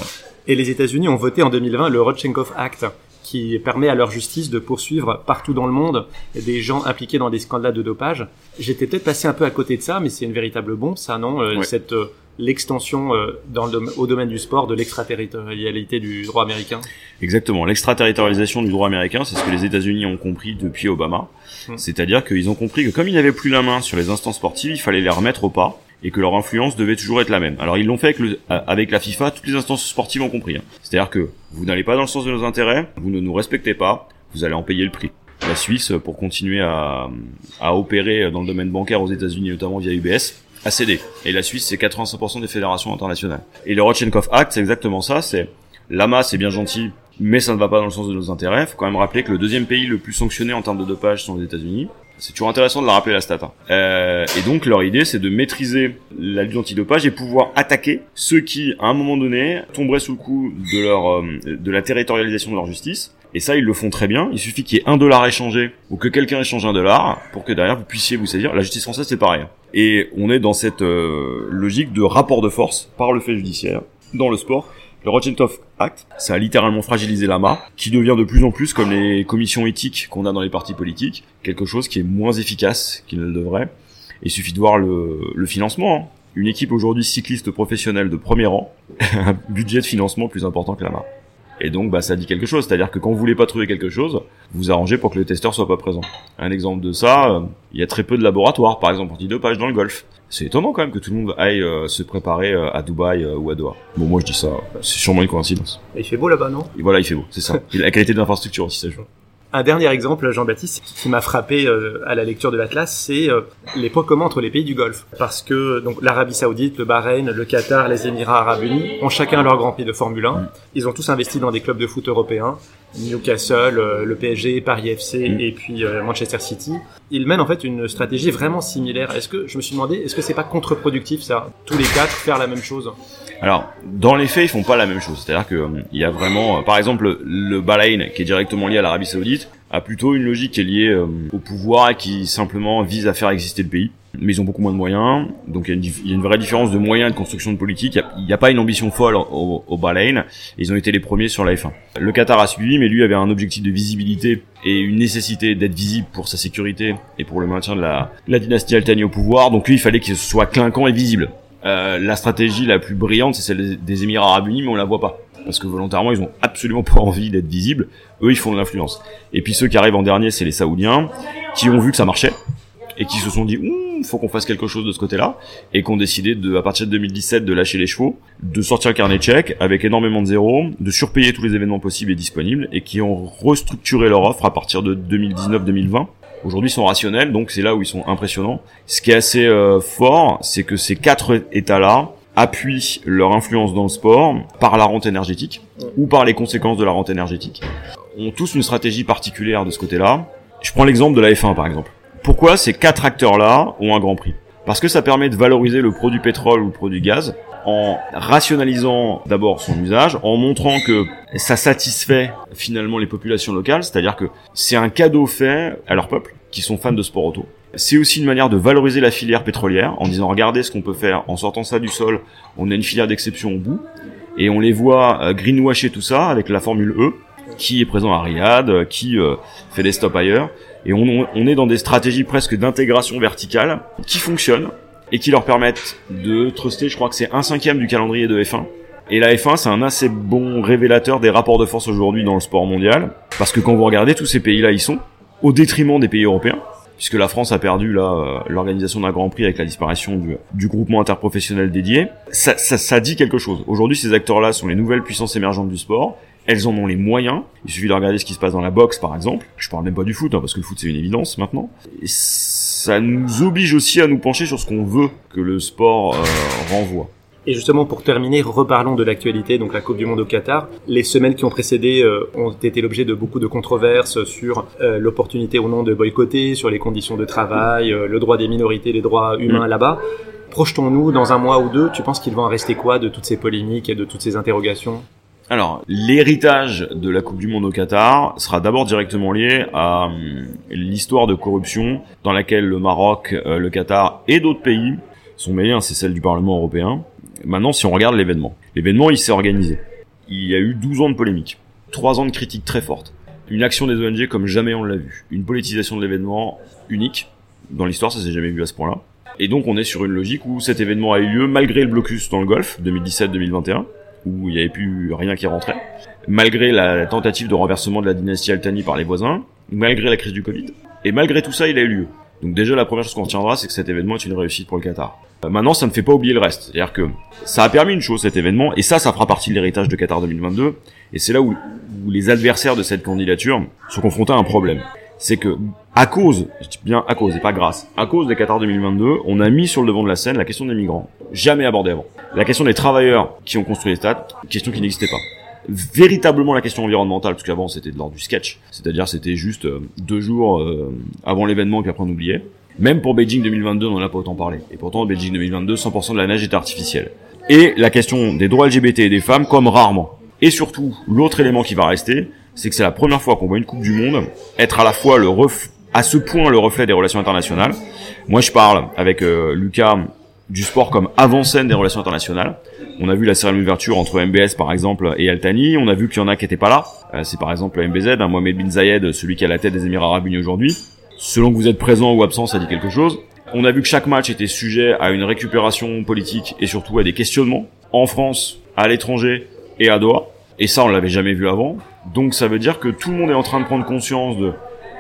Et les États-Unis ont voté en 2020 le Rodchenkov Act, qui permet à leur justice de poursuivre partout dans le monde des gens impliqués dans des scandales de dopage. J'étais peut-être passé un peu à côté de ça, mais c'est une véritable bombe, ça, non euh, Cette euh, l'extension euh, dans le, au domaine du sport de l'extraterritorialité du droit américain Exactement. L'extraterritorialisation du droit américain, c'est ce que les États-Unis ont compris depuis Obama. Hmm. C'est-à-dire qu'ils ont compris que comme ils n'avaient plus la main sur les instances sportives, il fallait les remettre au pas et que leur influence devait toujours être la même. Alors ils l'ont fait avec, le, avec, la FIFA, toutes les instances sportives ont compris. Hein. C'est-à-dire que vous n'allez pas dans le sens de nos intérêts, vous ne nous respectez pas, vous allez en payer le prix. La Suisse, pour continuer à, à opérer dans le domaine bancaire aux États-Unis, notamment via UBS, a cédé. Et la Suisse, c'est 85% des fédérations internationales. Et le Rochenkov Act, c'est exactement ça. C'est l'AMA, c'est bien gentil, mais ça ne va pas dans le sens de nos intérêts. Faut quand même rappeler que le deuxième pays le plus sanctionné en termes de dopage sont les États-Unis. C'est toujours intéressant de la rappeler la stat. Hein. Euh, et donc leur idée, c'est de maîtriser la lutte antidopage et pouvoir attaquer ceux qui, à un moment donné, tomberaient sous le coup de leur euh, de la territorialisation de leur justice. Et ça, ils le font très bien. Il suffit qu'il y ait un dollar échangé ou que quelqu'un échange un dollar pour que derrière vous puissiez vous saisir. La justice française, c'est pareil. Et on est dans cette euh, logique de rapport de force par le fait judiciaire dans le sport le Rochentov Act, ça a littéralement fragilisé l'AMA, qui devient de plus en plus, comme les commissions éthiques qu'on a dans les partis politiques, quelque chose qui est moins efficace qu'il ne le devrait. Il suffit de voir le, le financement. Hein. Une équipe aujourd'hui cycliste professionnelle de premier rang, un budget de financement plus important que l'AMA. Et donc, bah, ça dit quelque chose. C'est-à-dire que quand vous voulez pas trouver quelque chose, vous arrangez pour que le testeur soit pas présent. Un exemple de ça, euh, il y a très peu de laboratoires, par exemple antidopage dans le golf. C'est étonnant quand même que tout le monde aille euh, se préparer euh, à Dubaï ou à Doha. Bon, moi je dis ça, c'est sûrement une coïncidence. Et il fait beau là-bas, non? Et voilà, il fait beau, c'est ça. Et la qualité de l'infrastructure aussi, ça joue. Un dernier exemple, Jean-Baptiste, qui m'a frappé euh, à la lecture de l'Atlas, c'est euh, les points communs entre les pays du Golfe. Parce que donc l'Arabie Saoudite, le Bahreïn, le Qatar, les Émirats Arabes Unis ont chacun leur Grand Prix de Formule 1. Ils ont tous investi dans des clubs de foot européens. Newcastle, euh, le PSG, Paris FC mm. et puis Manchester City. Ils mènent en fait une stratégie vraiment similaire. Est-ce que je me suis demandé, est-ce que c'est pas contre-productif ça, tous les quatre faire la même chose? Alors, dans les faits, ils font pas la même chose. C'est-à-dire que il y a vraiment, par exemple, le Bahreïn, qui est directement lié à l'Arabie Saoudite, a plutôt une logique qui est liée euh, au pouvoir et qui simplement vise à faire exister le pays. Mais ils ont beaucoup moins de moyens, donc il y, a une, vraie différence de moyens et de construction de politique. Il n'y a, pas une ambition folle au, au Bahreïn. Ils ont été les premiers sur la F1. Le Qatar a suivi, mais lui avait un objectif de visibilité et une nécessité d'être visible pour sa sécurité et pour le maintien de la, la dynastie Al au pouvoir. Donc lui, il fallait qu'il soit clinquant et visible. Euh, la stratégie la plus brillante, c'est celle des Émirats Arabes Unis, mais on la voit pas parce que volontairement ils ont absolument pas envie d'être visibles. Eux ils font de l'influence. Et puis ceux qui arrivent en dernier c'est les Saoudiens qui ont vu que ça marchait et qui se sont dit faut qu'on fasse quelque chose de ce côté-là et qui ont décidé de à partir de 2017 de lâcher les chevaux, de sortir un carnet check avec énormément de zéros, de surpayer tous les événements possibles et disponibles et qui ont restructuré leur offre à partir de 2019-2020 aujourd'hui sont rationnels, donc c'est là où ils sont impressionnants. Ce qui est assez euh, fort, c'est que ces quatre états-là appuient leur influence dans le sport par la rente énergétique ou par les conséquences de la rente énergétique. Ont tous une stratégie particulière de ce côté-là. Je prends l'exemple de la F1 par exemple. Pourquoi ces quatre acteurs-là ont un grand prix? Parce que ça permet de valoriser le produit pétrole ou le produit gaz en rationalisant d'abord son usage, en montrant que ça satisfait finalement les populations locales, c'est-à-dire que c'est un cadeau fait à leur peuple qui sont fans de sport auto. C'est aussi une manière de valoriser la filière pétrolière en disant regardez ce qu'on peut faire. En sortant ça du sol, on a une filière d'exception au bout et on les voit euh, greenwasher tout ça avec la formule E qui est présent à Riyad, euh, qui euh, fait des stops ailleurs et on, on est dans des stratégies presque d'intégration verticale qui fonctionnent et qui leur permettent de truster, je crois que c'est un cinquième du calendrier de F1. Et la F1, c'est un assez bon révélateur des rapports de force aujourd'hui dans le sport mondial, parce que quand vous regardez tous ces pays-là, ils sont au détriment des pays européens, puisque la France a perdu euh, l'organisation d'un Grand Prix avec la disparition du, du groupement interprofessionnel dédié. Ça dit quelque chose. Aujourd'hui, ces acteurs-là sont les nouvelles puissances émergentes du sport. Elles en ont les moyens. Il suffit de regarder ce qui se passe dans la boxe, par exemple. Je parle même pas du foot, hein, parce que le foot c'est une évidence maintenant. Et ça nous oblige aussi à nous pencher sur ce qu'on veut que le sport euh, renvoie. Et justement, pour terminer, reparlons de l'actualité, donc la Coupe du Monde au Qatar. Les semaines qui ont précédé euh, ont été l'objet de beaucoup de controverses sur euh, l'opportunité ou non de boycotter, sur les conditions de travail, le droit des minorités, les droits humains mm. là-bas. Projetons-nous dans un mois ou deux, tu penses qu'il va en rester quoi de toutes ces polémiques et de toutes ces interrogations? Alors, l'héritage de la Coupe du Monde au Qatar sera d'abord directement lié à hum, l'histoire de corruption dans laquelle le Maroc, euh, le Qatar et d'autres pays sont mêlés, hein, c'est celle du Parlement européen. Maintenant, si on regarde l'événement, l'événement, il s'est organisé. Il y a eu 12 ans de polémique, 3 ans de critiques très fortes, une action des ONG comme jamais on l'a vu, une politisation de l'événement unique, dans l'histoire ça s'est jamais vu à ce point-là, Et donc on est sur une logique où cet événement a eu lieu malgré le blocus dans le Golfe 2017-2021, où il n'y avait plus rien qui rentrait, malgré la tentative de renversement de la dynastie Altani par les voisins, malgré la crise du Covid. Et malgré tout ça, il a eu lieu. Donc déjà, la première chose qu'on retiendra, c'est que cet événement est une réussite pour le Qatar. Euh, maintenant, ça ne fait pas oublier le reste. C'est-à-dire que ça a permis une chose, cet événement, et ça, ça fera partie de l'héritage de Qatar 2022, et c'est là où, où les adversaires de cette candidature sont confrontés à un problème. C'est que, à cause, je dis bien à cause et pas grâce, à cause de Qatar 2022, on a mis sur le devant de la scène la question des migrants. Jamais abordée avant. La question des travailleurs qui ont construit les stades, question qui n'existait pas véritablement la question environnementale, parce qu'avant c'était de l'ordre du sketch, c'est-à-dire c'était juste euh, deux jours euh, avant l'événement puis après on oubliait. Même pour Beijing 2022, on n'en a pas autant parlé. Et pourtant, Beijing 2022, 100% de la neige est artificielle. Et la question des droits LGBT et des femmes, comme rarement. Et surtout, l'autre élément qui va rester, c'est que c'est la première fois qu'on voit une Coupe du Monde être à la fois le ref à ce point le reflet des relations internationales. Moi, je parle avec euh, Lucas du sport comme avant-scène des relations internationales. On a vu la cérémonie d'ouverture entre MBS par exemple et Altani. On a vu qu'il y en a qui étaient pas là. Euh, c'est par exemple MBZ, hein, Mohamed Bin Zayed, celui qui a la tête des Émirats Arabes Unis aujourd'hui. Selon que vous êtes présent ou absent, ça dit quelque chose. On a vu que chaque match était sujet à une récupération politique et surtout à des questionnements en France, à l'étranger et à Doha. Et ça, on l'avait jamais vu avant. Donc ça veut dire que tout le monde est en train de prendre conscience de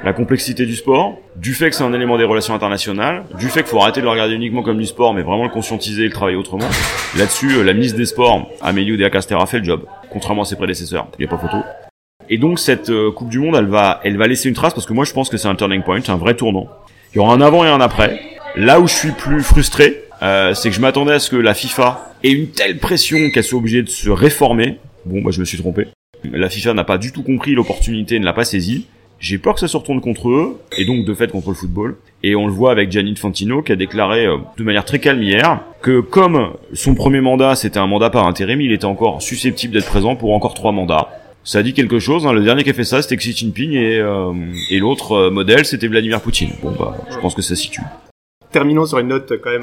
la complexité du sport, du fait que c'est un élément des relations internationales, du fait qu'il faut arrêter de le regarder uniquement comme du sport, mais vraiment le conscientiser et le travailler autrement. Là-dessus, euh, la ministre des Sports, Amélie Oudéa-Castéra, a fait le job, contrairement à ses prédécesseurs. Il n'y a pas photo. Et donc cette euh, Coupe du Monde, elle va, elle va laisser une trace parce que moi je pense que c'est un turning point, un vrai tournant. Il y aura un avant et un après. Là où je suis plus frustré, euh, c'est que je m'attendais à ce que la FIFA ait une telle pression qu'elle soit obligée de se réformer. Bon, moi je me suis trompé. La FIFA n'a pas du tout compris l'opportunité, ne l'a pas saisie. J'ai peur que ça se retourne contre eux, et donc de fait contre le football. Et on le voit avec Gianni Fantino qui a déclaré euh, de manière très calme hier que comme son premier mandat c'était un mandat par intérim, il était encore susceptible d'être présent pour encore trois mandats. Ça dit quelque chose. Hein. Le dernier qui a fait ça, c'était Xi Jinping et, euh, et l'autre euh, modèle, c'était Vladimir Poutine. Bon bah, je pense que ça situe. Terminons sur une note quand même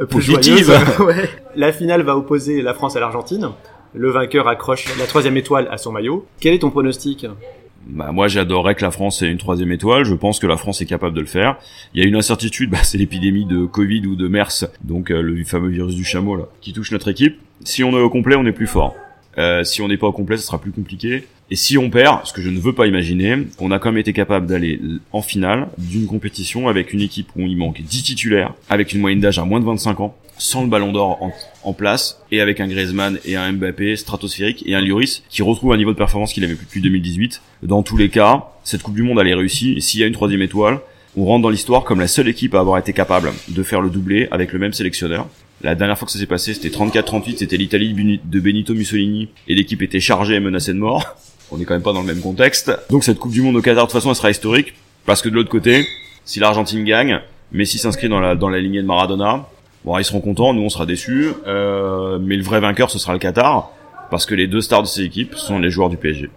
euh, plus Positive. joyeuse. Ouais. La finale va opposer la France à l'Argentine. Le vainqueur accroche la troisième étoile à son maillot. Quel est ton pronostic? Bah, moi, j'adorerais que la France ait une troisième étoile. Je pense que la France est capable de le faire. Il y a une incertitude, bah, c'est l'épidémie de Covid ou de MERS, donc euh, le fameux virus du chameau là, qui touche notre équipe. Si on est au complet, on est plus fort. Euh, si on n'est pas au complet, ce sera plus compliqué. Et si on perd, ce que je ne veux pas imaginer, on a quand même été capable d'aller en finale d'une compétition avec une équipe où il manque 10 titulaires, avec une moyenne d'âge à moins de 25 ans, sans le ballon d'or en, place, et avec un Griezmann et un Mbappé stratosphérique, et un Lloris qui retrouve un niveau de performance qu'il avait plus depuis 2018. Dans tous les cas, cette Coupe du Monde, elle est réussie, et s'il y a une troisième étoile, on rentre dans l'histoire comme la seule équipe à avoir été capable de faire le doublé avec le même sélectionneur. La dernière fois que ça s'est passé, c'était 34-38, c'était l'Italie de Benito Mussolini, et l'équipe était chargée et menacée de mort. On est quand même pas dans le même contexte. Donc cette Coupe du Monde au Qatar, de toute façon, elle sera historique, parce que de l'autre côté, si l'Argentine gagne, Messi s'inscrit dans la, dans la lignée de Maradona, bon, ils seront contents, nous on sera déçus, euh, mais le vrai vainqueur, ce sera le Qatar, parce que les deux stars de ces équipes sont les joueurs du PSG.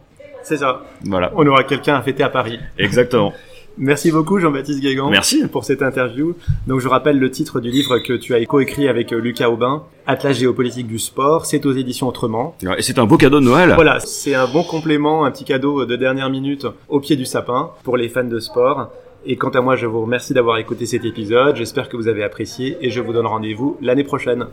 C'est ça. Voilà. On aura quelqu'un à fêter à Paris. Exactement. Merci beaucoup Jean-Baptiste Guégan. Merci. pour cette interview. Donc je rappelle le titre du livre que tu as coécrit avec euh, Lucas Aubin, Atlas géopolitique du sport. C'est aux éditions Autrement. Et c'est un beau cadeau de Noël. Voilà, c'est un bon complément, un petit cadeau de dernière minute au pied du sapin pour les fans de sport. Et quant à moi, je vous remercie d'avoir écouté cet épisode. J'espère que vous avez apprécié et je vous donne rendez-vous l'année prochaine.